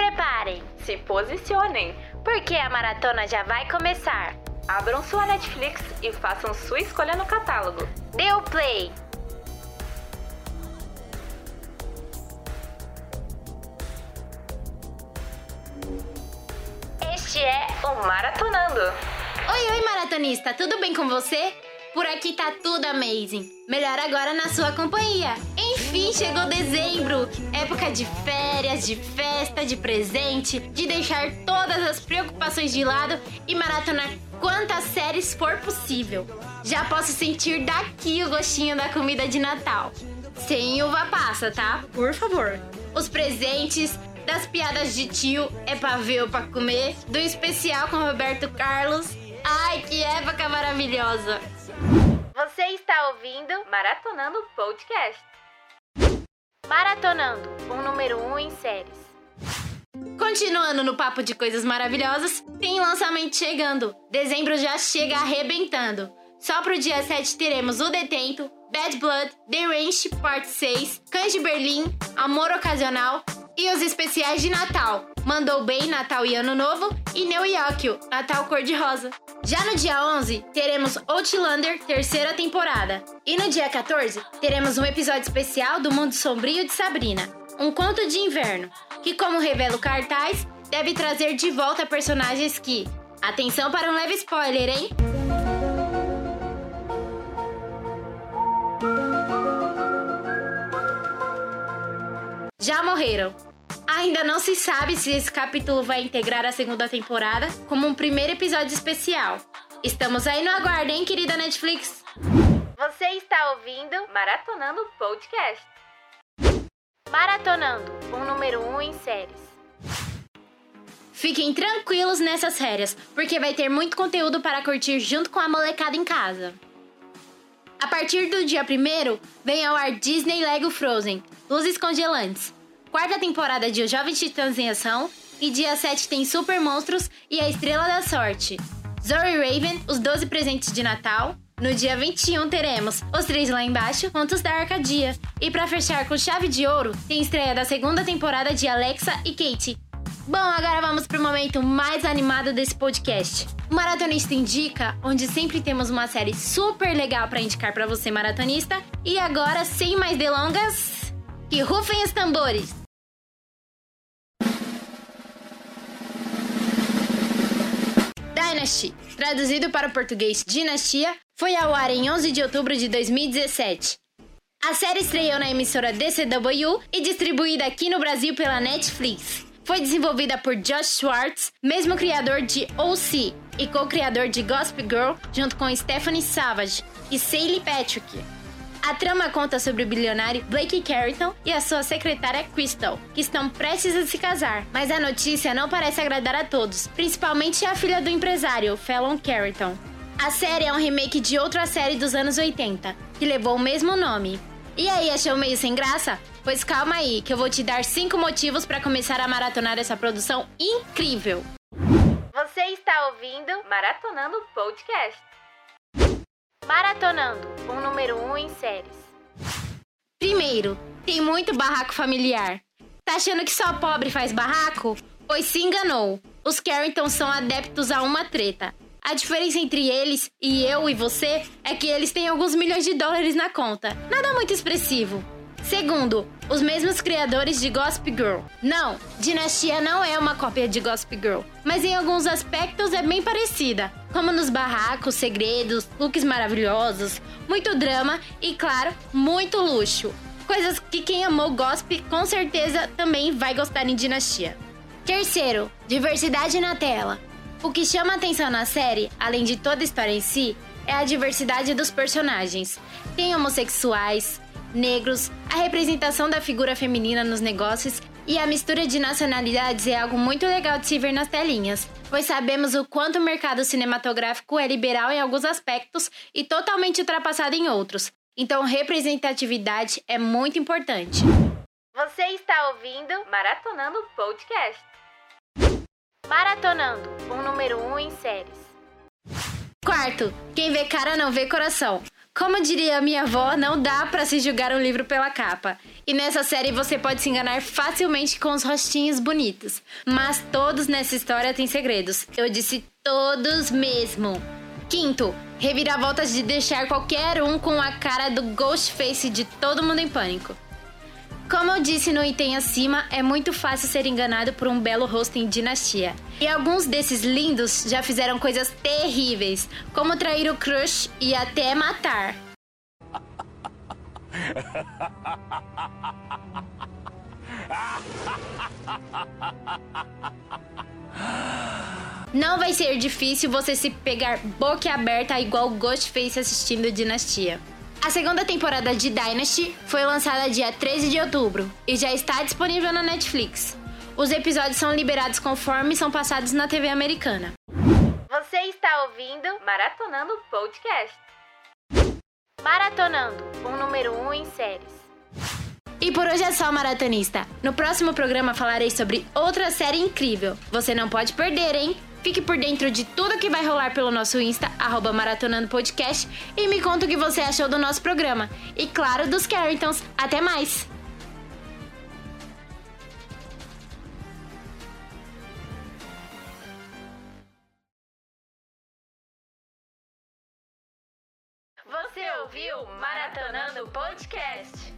preparem, Se posicionem, porque a maratona já vai começar. abram sua Netflix e façam sua escolha no catálogo. Deu play! Este é O Maratonando. Oi, oi, maratonista, tudo bem com você? Por aqui tá tudo amazing. Melhor agora na sua companhia. Enfim, chegou dezembro. Época de férias, de festa, de presente, de deixar todas as preocupações de lado e maratonar quantas séries for possível. Já posso sentir daqui o gostinho da comida de Natal. Sem uva passa, tá? Por favor. Os presentes, das piadas de tio, é pra ver ou pra comer, do especial com Roberto Carlos. Ai, que época maravilhosa! Você está ouvindo Maratonando Podcast. Maratonando, um número 1 um em séries. Continuando no papo de coisas maravilhosas, tem lançamento chegando. Dezembro já chega arrebentando. Só pro dia 7 teremos O Detento, Bad Blood, The Range Parte 6, Cães de Berlim, Amor Ocasional e os especiais de Natal. Mandou Bem, Natal e Ano Novo e Neo Yokio, Natal Cor-de-Rosa. Já no dia 11, teremos Outlander, terceira temporada. E no dia 14, teremos um episódio especial do Mundo Sombrio de Sabrina, um conto de inverno, que, como revela o cartaz, deve trazer de volta personagens que. Atenção para um leve spoiler, hein? Já morreram. Ainda não se sabe se esse capítulo vai integrar a segunda temporada como um primeiro episódio especial. Estamos aí no aguardo, hein, querida Netflix? Você está ouvindo Maratonando Podcast. Maratonando, um número 1 um em séries. Fiquem tranquilos nessas férias, porque vai ter muito conteúdo para curtir junto com a molecada em casa. A partir do dia 1 vem ao ar Disney Lego Frozen, Luzes Congelantes. Quarta temporada de Os Jovens Titãs em Ação. E dia 7 tem Super Monstros e a Estrela da Sorte. Zoe Raven, Os 12 Presentes de Natal. No dia 21 teremos Os Três Lá Embaixo, Contos da Arcadia. E para fechar com chave de ouro, tem estreia da segunda temporada de Alexa e Kate. Bom, agora vamos pro momento mais animado desse podcast. O Maratonista Indica, onde sempre temos uma série super legal para indicar para você, maratonista. E agora, sem mais delongas, que rufem os tambores! Dynasty, traduzido para o português Dinastia, foi ao ar em 11 de outubro de 2017. A série estreou na emissora DCW e distribuída aqui no Brasil pela Netflix. Foi desenvolvida por Josh Schwartz, mesmo criador de OC e co-criador de Gossip Girl, junto com Stephanie Savage e Sally Patrick. A trama conta sobre o bilionário Blake Carrington e a sua secretária Crystal, que estão prestes a se casar. Mas a notícia não parece agradar a todos, principalmente a filha do empresário, Fallon Carrington. A série é um remake de outra série dos anos 80, que levou o mesmo nome. E aí, achou meio sem graça? Pois calma aí, que eu vou te dar 5 motivos para começar a maratonar essa produção incrível. Você está ouvindo Maratonando Podcast. Maratonando, um número 1 um em séries. Primeiro, tem muito barraco familiar. Tá achando que só pobre faz barraco? Pois se enganou. Os Carrington são adeptos a uma treta. A diferença entre eles e eu e você é que eles têm alguns milhões de dólares na conta. Nada muito expressivo. Segundo, os mesmos criadores de Gossip Girl. Não, Dinastia não é uma cópia de Gossip Girl, mas em alguns aspectos é bem parecida, como nos barracos, segredos, looks maravilhosos, muito drama e, claro, muito luxo. Coisas que quem amou Gossip com certeza também vai gostar em Dinastia. Terceiro, diversidade na tela. O que chama atenção na série, além de toda a história em si, é a diversidade dos personagens. Tem homossexuais, negros, a representação da figura feminina nos negócios e a mistura de nacionalidades é algo muito legal de se ver nas telinhas, pois sabemos o quanto o mercado cinematográfico é liberal em alguns aspectos e totalmente ultrapassado em outros. Então, representatividade é muito importante. Você está ouvindo Maratonando Podcast. Maratonando, um número 1 um em séries. Quarto, quem vê cara não vê coração. Como diria minha avó, não dá para se julgar um livro pela capa. E nessa série você pode se enganar facilmente com os rostinhos bonitos. Mas todos nessa história têm segredos. Eu disse todos mesmo. Quinto, reviravoltas de deixar qualquer um com a cara do Ghostface de todo mundo em pânico. Como eu disse no item acima, é muito fácil ser enganado por um belo rosto em dinastia. E alguns desses lindos já fizeram coisas terríveis, como trair o crush e até matar. Não vai ser difícil você se pegar boca aberta igual Ghostface assistindo Dinastia. A segunda temporada de Dynasty foi lançada dia 13 de outubro e já está disponível na Netflix. Os episódios são liberados conforme são passados na TV americana. Você está ouvindo Maratonando Podcast. Maratonando, um número 1 um em séries. E por hoje é só, maratonista. No próximo programa falarei sobre outra série incrível. Você não pode perder, hein? Fique por dentro de tudo que vai rolar pelo nosso Insta, arroba Maratonando Podcast, e me conta o que você achou do nosso programa. E claro, dos Carringtons. Até mais! Você ouviu Maratonando Podcast?